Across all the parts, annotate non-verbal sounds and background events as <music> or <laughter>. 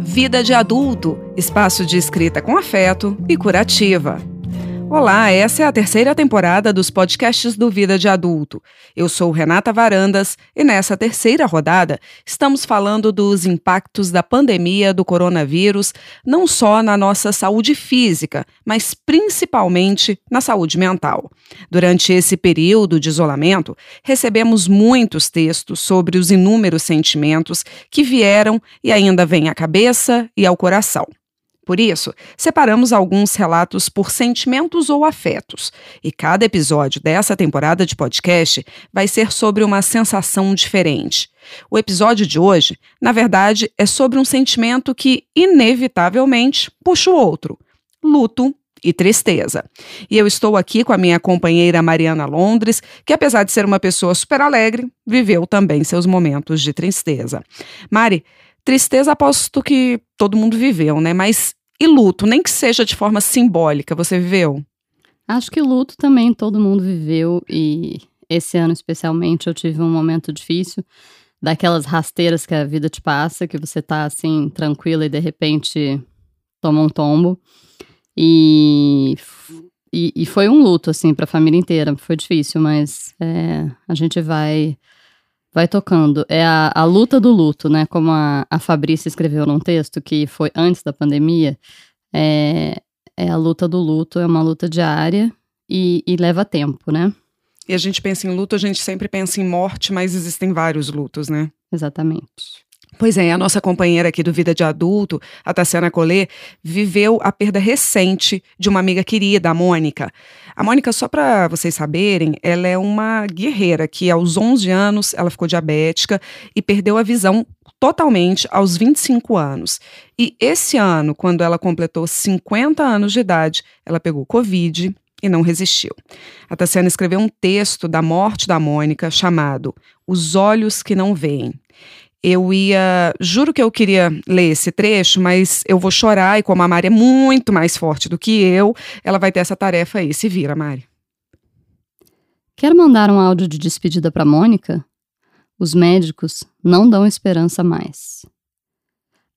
Vida de Adulto espaço de escrita com afeto e curativa. Olá, essa é a terceira temporada dos podcasts do Vida de Adulto. Eu sou Renata Varandas e nessa terceira rodada estamos falando dos impactos da pandemia do coronavírus, não só na nossa saúde física, mas principalmente na saúde mental. Durante esse período de isolamento, recebemos muitos textos sobre os inúmeros sentimentos que vieram e ainda vêm à cabeça e ao coração. Por isso, separamos alguns relatos por sentimentos ou afetos, e cada episódio dessa temporada de podcast vai ser sobre uma sensação diferente. O episódio de hoje, na verdade, é sobre um sentimento que, inevitavelmente, puxa o outro: luto e tristeza. E eu estou aqui com a minha companheira Mariana Londres, que apesar de ser uma pessoa super alegre, viveu também seus momentos de tristeza. Mari, tristeza aposto que todo mundo viveu, né? Mas e luto, nem que seja de forma simbólica, você viveu? Acho que luto também todo mundo viveu e esse ano especialmente eu tive um momento difícil, daquelas rasteiras que a vida te passa, que você tá assim tranquila e de repente toma um tombo. E, e, e foi um luto assim para a família inteira, foi difícil, mas é, a gente vai vai tocando. É a, a luta do luto, né? Como a, a Fabrícia escreveu num texto que foi antes da pandemia. É, é a luta do luto, é uma luta diária e, e leva tempo, né? E a gente pensa em luto, a gente sempre pensa em morte, mas existem vários lutos, né? Exatamente. Pois é, a nossa companheira aqui do Vida de Adulto, a Tassiana Collet, viveu a perda recente de uma amiga querida, a Mônica. A Mônica, só para vocês saberem, ela é uma guerreira que aos 11 anos ela ficou diabética e perdeu a visão totalmente aos 25 anos. E esse ano, quando ela completou 50 anos de idade, ela pegou Covid, e não resistiu. A Tassiana escreveu um texto da morte da Mônica chamado Os Olhos que Não Veem eu ia. Juro que eu queria ler esse trecho, mas eu vou chorar, e como a Mari é muito mais forte do que eu, ela vai ter essa tarefa aí. Se vira, Mari. Quer mandar um áudio de despedida para Mônica? Os médicos não dão esperança mais.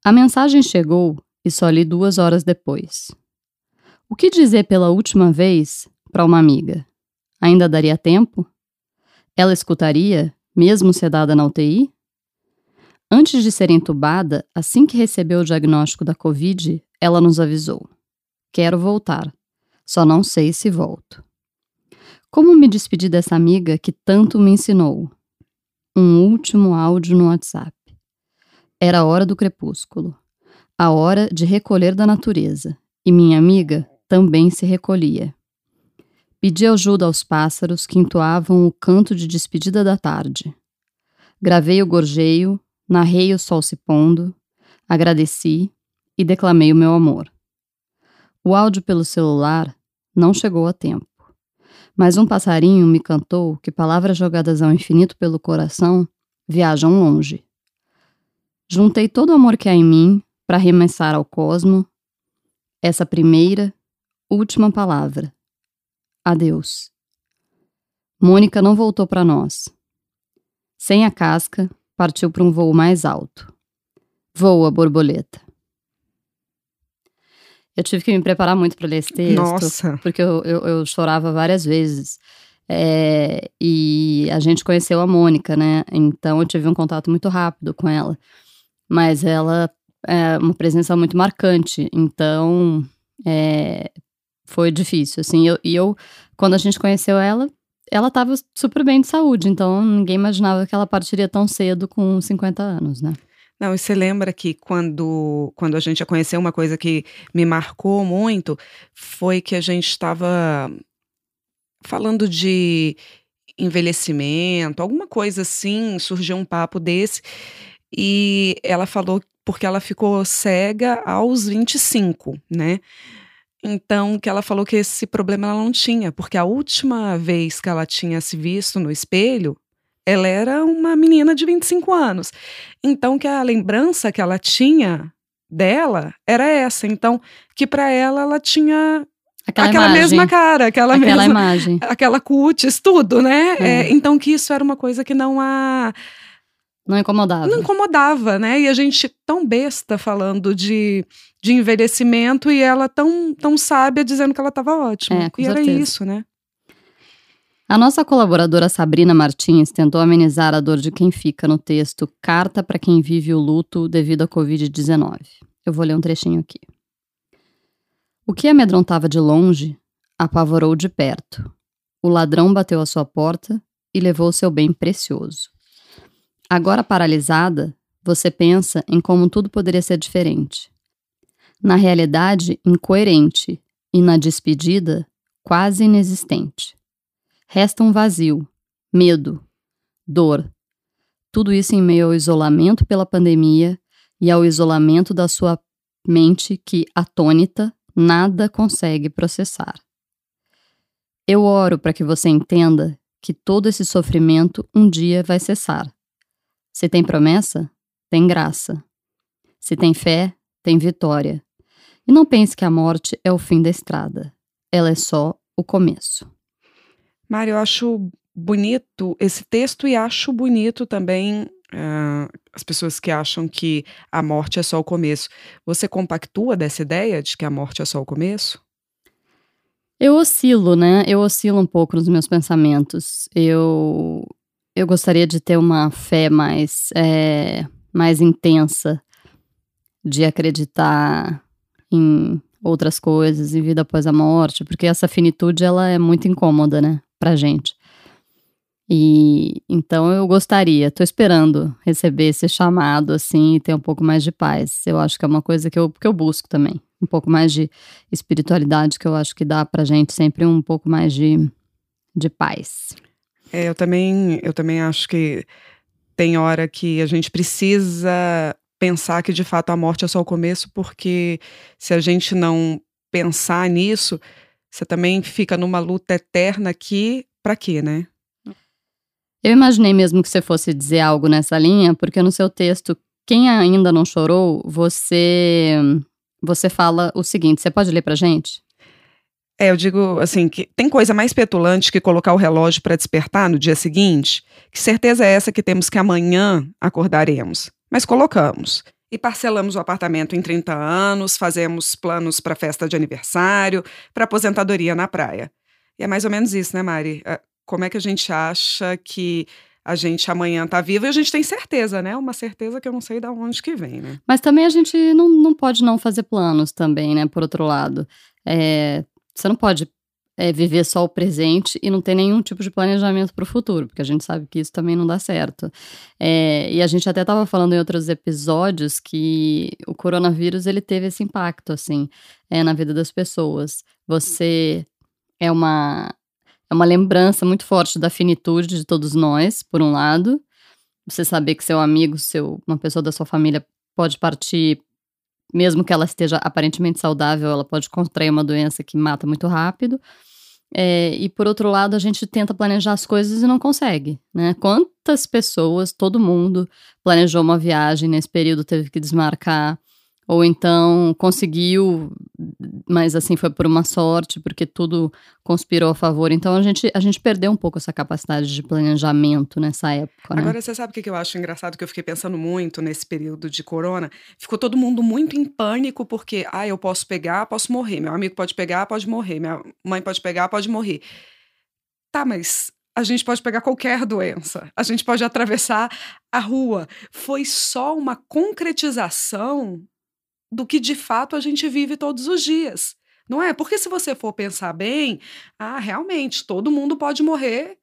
A mensagem chegou e só li duas horas depois. O que dizer pela última vez para uma amiga? Ainda daria tempo? Ela escutaria, mesmo sedada na UTI? Antes de ser entubada, assim que recebeu o diagnóstico da Covid, ela nos avisou: Quero voltar, só não sei se volto. Como me despedi dessa amiga que tanto me ensinou? Um último áudio no WhatsApp. Era a hora do crepúsculo, a hora de recolher da natureza, e minha amiga também se recolhia. Pedi ajuda aos pássaros que entoavam o canto de despedida da tarde. Gravei o gorjeio, narrei o sol se pondo, agradeci e declamei o meu amor. O áudio pelo celular não chegou a tempo, mas um passarinho me cantou que palavras jogadas ao infinito pelo coração viajam longe. Juntei todo o amor que há em mim para arremessar ao cosmo essa primeira, última palavra. Adeus. Mônica não voltou para nós. Sem a casca, partiu para um voo mais alto. Voa, borboleta. Eu tive que me preparar muito para ler esse texto. Nossa. Porque eu, eu, eu chorava várias vezes. É, e a gente conheceu a Mônica, né? Então eu tive um contato muito rápido com ela. Mas ela é uma presença muito marcante. Então é, foi difícil, assim. Eu, e eu, quando a gente conheceu ela, ela estava super bem de saúde, então ninguém imaginava que ela partiria tão cedo com 50 anos, né? Não, e você lembra que quando, quando a gente a conheceu, uma coisa que me marcou muito foi que a gente estava falando de envelhecimento, alguma coisa assim, surgiu um papo desse, e ela falou porque ela ficou cega aos 25, né? Então, que ela falou que esse problema ela não tinha, porque a última vez que ela tinha se visto no espelho, ela era uma menina de 25 anos. Então, que a lembrança que ela tinha dela era essa. Então, que para ela ela tinha Aquela, aquela mesma cara, aquela, aquela mesma imagem. <laughs> aquela cutis, tudo, né? É. É, então que isso era uma coisa que não a Não incomodava. Não incomodava, né? E a gente tão besta falando de, de envelhecimento e ela tão, tão sábia dizendo que ela estava ótima. É, e era certeza. isso, né? A nossa colaboradora Sabrina Martins tentou amenizar a dor de quem fica no texto Carta para quem vive o luto devido à Covid-19. Eu vou ler um trechinho aqui. O que amedrontava de longe apavorou de perto. O ladrão bateu à sua porta e levou seu bem precioso. Agora paralisada, você pensa em como tudo poderia ser diferente. Na realidade, incoerente e na despedida, quase inexistente. Resta um vazio, medo, dor. Tudo isso em meio ao isolamento pela pandemia e ao isolamento da sua mente que, atônita, nada consegue processar. Eu oro para que você entenda que todo esse sofrimento um dia vai cessar. Se tem promessa, tem graça. Se tem fé, tem vitória. E não pense que a morte é o fim da estrada. Ela é só o começo. Mário, eu acho bonito esse texto e acho bonito também uh, as pessoas que acham que a morte é só o começo. Você compactua dessa ideia de que a morte é só o começo? Eu oscilo, né? Eu oscilo um pouco nos meus pensamentos. Eu, eu gostaria de ter uma fé mais, é, mais intensa, de acreditar em outras coisas, em vida após a morte, porque essa finitude ela é muito incômoda, né, pra gente. E então eu gostaria, tô esperando receber esse chamado assim e ter um pouco mais de paz. Eu acho que é uma coisa que eu, que eu busco também. Um pouco mais de espiritualidade que eu acho que dá pra gente sempre um pouco mais de, de paz. É, eu também, eu também acho que tem hora que a gente precisa pensar que de fato a morte é só o começo, porque se a gente não pensar nisso, você também fica numa luta eterna aqui, para quê, né? Eu imaginei mesmo que você fosse dizer algo nessa linha, porque no seu texto, quem ainda não chorou, você você fala o seguinte, você pode ler pra gente? É, eu digo assim, que tem coisa mais petulante que colocar o relógio para despertar no dia seguinte? Que certeza é essa que temos que amanhã acordaremos? Mas colocamos. E parcelamos o apartamento em 30 anos, fazemos planos para festa de aniversário, para aposentadoria na praia. E é mais ou menos isso, né, Mari? É, como é que a gente acha que a gente amanhã tá vivo e a gente tem certeza, né? Uma certeza que eu não sei de onde que vem, né? Mas também a gente não, não pode não fazer planos também, né? Por outro lado. É, você não pode é, viver só o presente e não ter nenhum tipo de planejamento para o futuro, porque a gente sabe que isso também não dá certo. É, e a gente até estava falando em outros episódios que o coronavírus ele teve esse impacto assim é, na vida das pessoas. Você é uma é uma lembrança muito forte da finitude de todos nós, por um lado. Você saber que seu amigo, seu, uma pessoa da sua família pode partir, mesmo que ela esteja aparentemente saudável, ela pode contrair uma doença que mata muito rápido. É, e por outro lado, a gente tenta planejar as coisas e não consegue, né? Quantas pessoas, todo mundo, planejou uma viagem nesse período, teve que desmarcar, ou então conseguiu, mas assim foi por uma sorte, porque tudo conspirou a favor. Então a gente, a gente perdeu um pouco essa capacidade de planejamento nessa época. Né? Agora, você sabe o que eu acho engraçado? Que eu fiquei pensando muito nesse período de corona. Ficou todo mundo muito em pânico, porque, ah, eu posso pegar, posso morrer. Meu amigo pode pegar, pode morrer. Minha mãe pode pegar, pode morrer. Tá, mas a gente pode pegar qualquer doença, a gente pode atravessar a rua. Foi só uma concretização do que de fato a gente vive todos os dias. Não é? Porque se você for pensar bem, ah, realmente, todo mundo pode morrer,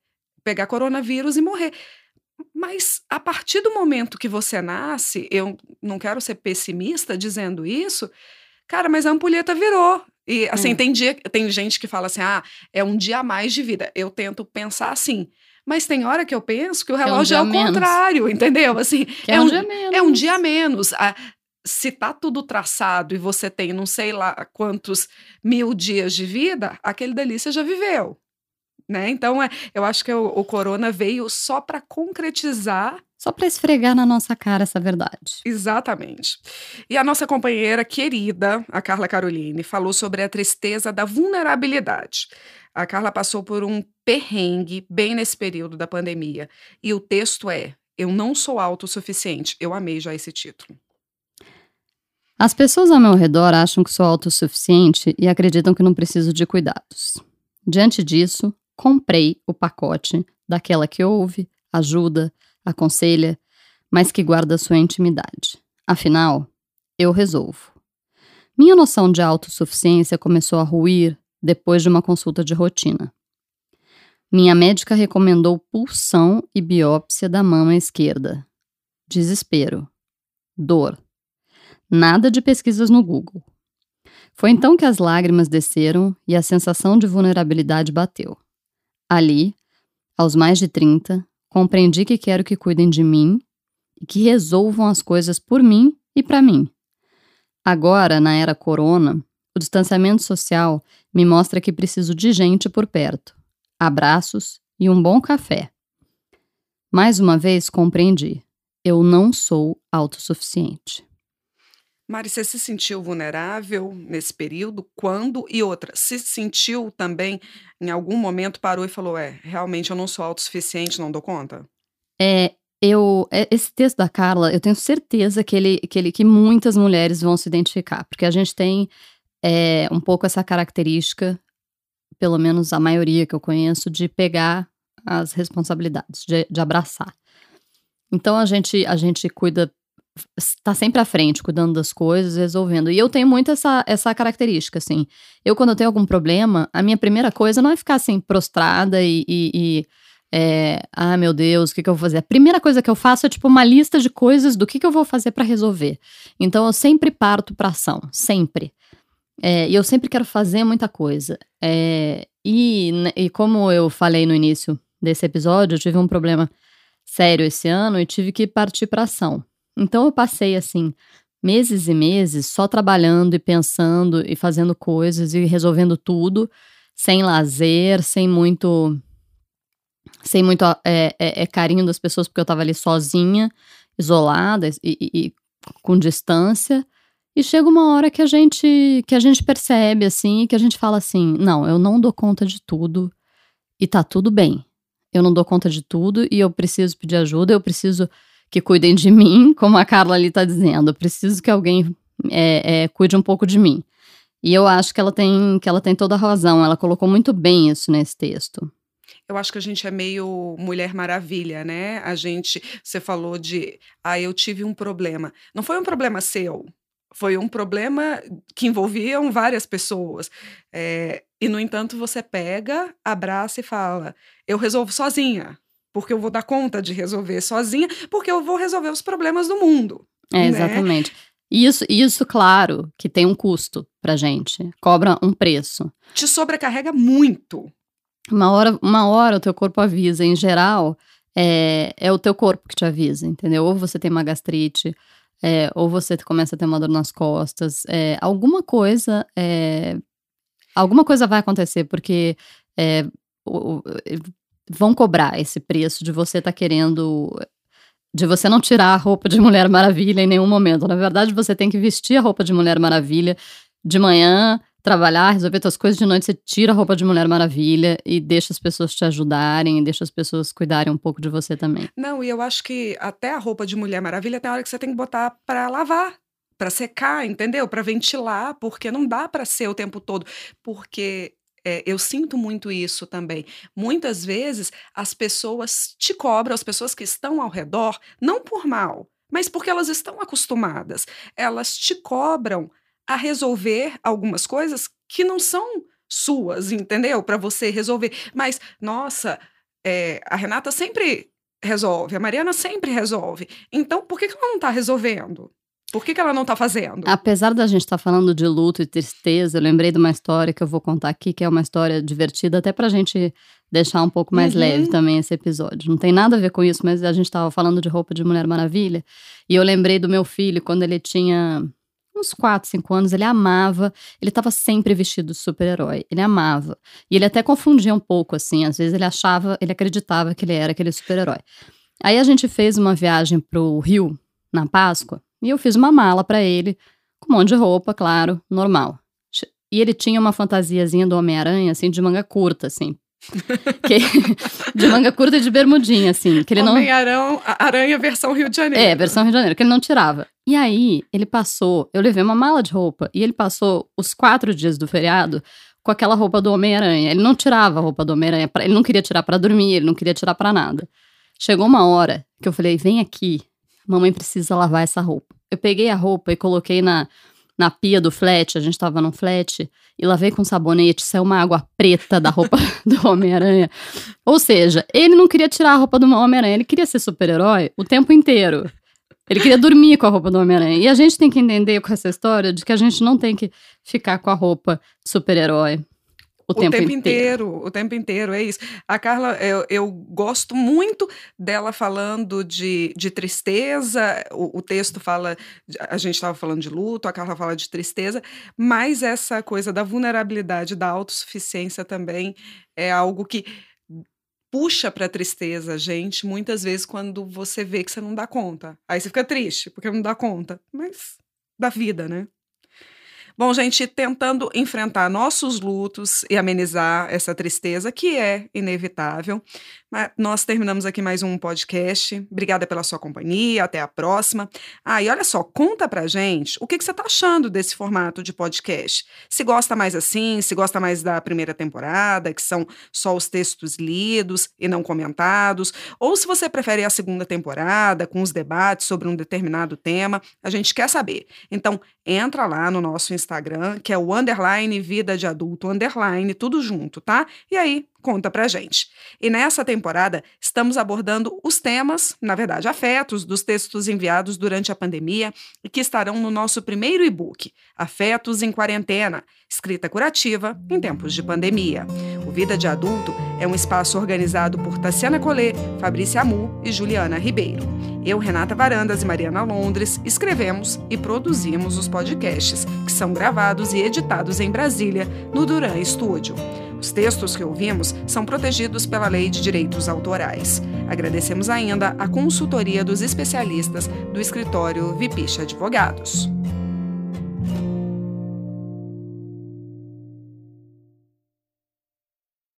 pegar coronavírus e morrer. Mas a partir do momento que você nasce, eu não quero ser pessimista dizendo isso, cara, mas a ampulheta virou. E assim, hum. tem, dia, tem gente que fala assim: ah, é um dia a mais de vida. Eu tento pensar assim. Mas tem hora que eu penso que o relógio é, um é o contrário, entendeu? Assim, é, é, um, dia menos. É um dia menos. Ah, se tá tudo traçado e você tem não sei lá quantos mil dias de vida, aquele delícia já viveu. Né? Então, é, eu acho que o, o corona veio só para concretizar. Só para esfregar na nossa cara essa verdade. Exatamente. E a nossa companheira querida, a Carla Caroline, falou sobre a tristeza da vulnerabilidade. A Carla passou por um perrengue bem nesse período da pandemia. E o texto é: Eu não sou autossuficiente. Eu amei já esse título. As pessoas ao meu redor acham que sou autossuficiente e acreditam que não preciso de cuidados. Diante disso, comprei o pacote daquela que ouve, ajuda, aconselha, mas que guarda sua intimidade. Afinal, eu resolvo. Minha noção de autossuficiência começou a ruir depois de uma consulta de rotina. Minha médica recomendou pulsão e biópsia da mama esquerda. Desespero. Dor. Nada de pesquisas no Google. Foi então que as lágrimas desceram e a sensação de vulnerabilidade bateu. Ali, aos mais de 30, compreendi que quero que cuidem de mim e que resolvam as coisas por mim e para mim. Agora, na era corona, o distanciamento social me mostra que preciso de gente por perto, abraços e um bom café. Mais uma vez compreendi: eu não sou autossuficiente. Mari, você se sentiu vulnerável nesse período? Quando? E outra, se sentiu também, em algum momento, parou e falou: é, realmente eu não sou autossuficiente, não dou conta? É, eu. É, esse texto da Carla, eu tenho certeza que ele, que ele que muitas mulheres vão se identificar, porque a gente tem é, um pouco essa característica, pelo menos a maioria que eu conheço, de pegar as responsabilidades, de, de abraçar. Então a gente, a gente cuida está sempre à frente, cuidando das coisas, resolvendo. E eu tenho muito essa, essa característica, assim. Eu, quando eu tenho algum problema, a minha primeira coisa não é ficar assim, prostrada e. e, e é, ah, meu Deus, o que, que eu vou fazer? A primeira coisa que eu faço é tipo uma lista de coisas do que, que eu vou fazer para resolver. Então eu sempre parto para ação, sempre. É, e eu sempre quero fazer muita coisa. É, e, e como eu falei no início desse episódio, eu tive um problema sério esse ano e tive que partir para ação. Então eu passei assim meses e meses só trabalhando e pensando e fazendo coisas e resolvendo tudo, sem lazer, sem muito sem muito é, é, é carinho das pessoas, porque eu estava ali sozinha, isolada e, e, e, com distância. E chega uma hora que a gente que a gente percebe assim, que a gente fala assim, não, eu não dou conta de tudo e tá tudo bem. Eu não dou conta de tudo e eu preciso pedir ajuda, eu preciso que cuidem de mim, como a Carla ali está dizendo. Eu preciso que alguém é, é, cuide um pouco de mim. E eu acho que ela tem que ela tem toda a razão. Ela colocou muito bem isso nesse texto. Eu acho que a gente é meio Mulher Maravilha, né? A gente, você falou de, ah, eu tive um problema. Não foi um problema seu, foi um problema que envolviam várias pessoas. É, e, no entanto, você pega, abraça e fala: eu resolvo sozinha porque eu vou dar conta de resolver sozinha, porque eu vou resolver os problemas do mundo. É, né? exatamente. Isso, isso, claro, que tem um custo pra gente. Cobra um preço. Te sobrecarrega muito. Uma hora, uma hora o teu corpo avisa. Em geral, é, é o teu corpo que te avisa, entendeu? Ou você tem uma gastrite, é, ou você começa a ter uma dor nas costas. É, alguma coisa. É, alguma coisa vai acontecer, porque é, vão cobrar esse preço de você estar tá querendo. De você não tirar a roupa de Mulher Maravilha em nenhum momento. Na verdade, você tem que vestir a roupa de Mulher Maravilha de manhã, trabalhar, resolver suas coisas de noite, você tira a roupa de Mulher Maravilha e deixa as pessoas te ajudarem, deixa as pessoas cuidarem um pouco de você também. Não, e eu acho que até a roupa de Mulher Maravilha tem hora que você tem que botar para lavar, para secar, entendeu? Para ventilar, porque não dá para ser o tempo todo, porque é, eu sinto muito isso também. Muitas vezes as pessoas te cobram, as pessoas que estão ao redor, não por mal, mas porque elas estão acostumadas. Elas te cobram a resolver algumas coisas que não são suas, entendeu? Para você resolver. Mas, nossa, é, a Renata sempre resolve, a Mariana sempre resolve. Então, por que, que ela não está resolvendo? Por que, que ela não está fazendo? Apesar da gente estar tá falando de luto e tristeza, eu lembrei de uma história que eu vou contar aqui, que é uma história divertida, até pra gente deixar um pouco mais uhum. leve também esse episódio. Não tem nada a ver com isso, mas a gente estava falando de roupa de Mulher Maravilha. E eu lembrei do meu filho, quando ele tinha uns 4, 5 anos, ele amava, ele estava sempre vestido de super-herói, ele amava. E ele até confundia um pouco, assim, às vezes ele achava, ele acreditava que ele era aquele super-herói. Aí a gente fez uma viagem pro Rio, na Páscoa, e eu fiz uma mala para ele, com um monte de roupa, claro, normal. E ele tinha uma fantasiazinha do Homem-Aranha, assim, de manga curta, assim, <laughs> que, de manga curta e de bermudinha, assim. Que ele não... Homem-Aranha aranha versão Rio de Janeiro. É, versão Rio de Janeiro, que ele não tirava. E aí, ele passou, eu levei uma mala de roupa, e ele passou os quatro dias do feriado com aquela roupa do Homem-Aranha. Ele não tirava a roupa do Homem-Aranha, ele não queria tirar para dormir, ele não queria tirar para nada. Chegou uma hora que eu falei: vem aqui, mamãe precisa lavar essa roupa. Eu peguei a roupa e coloquei na, na pia do flat, a gente tava num flat, e lavei com sabonete, saiu uma água preta da roupa <laughs> do Homem-Aranha. Ou seja, ele não queria tirar a roupa do Homem-Aranha, ele queria ser super-herói o tempo inteiro. Ele queria dormir com a roupa do Homem-Aranha. E a gente tem que entender com essa história de que a gente não tem que ficar com a roupa super-herói. O, o tempo, tempo inteiro. inteiro. O tempo inteiro, é isso. A Carla, eu, eu gosto muito dela falando de, de tristeza. O, o texto fala, a gente estava falando de luto, a Carla fala de tristeza, mas essa coisa da vulnerabilidade, da autossuficiência também é algo que puxa para a tristeza, gente, muitas vezes quando você vê que você não dá conta. Aí você fica triste, porque não dá conta. Mas da vida, né? Bom, gente, tentando enfrentar nossos lutos e amenizar essa tristeza que é inevitável, nós terminamos aqui mais um podcast. Obrigada pela sua companhia, até a próxima. Ah, e olha só, conta pra gente o que, que você tá achando desse formato de podcast. Se gosta mais assim, se gosta mais da primeira temporada, que são só os textos lidos e não comentados, ou se você prefere a segunda temporada, com os debates sobre um determinado tema, a gente quer saber. Então, entra lá no nosso Instagram, que é o underline vida de adulto underline, tudo junto, tá? E aí, conta pra gente. E nessa temporada, estamos abordando os temas, na verdade, afetos dos textos enviados durante a pandemia e que estarão no nosso primeiro e-book, Afetos em Quarentena, escrita curativa em tempos de pandemia. Vida de Adulto é um espaço organizado por Tassiana Collet, Fabrícia Amu e Juliana Ribeiro. Eu, Renata Varandas e Mariana Londres escrevemos e produzimos os podcasts, que são gravados e editados em Brasília, no Duran Studio. Os textos que ouvimos são protegidos pela Lei de Direitos Autorais. Agradecemos ainda a consultoria dos especialistas do escritório Vipicha Advogados.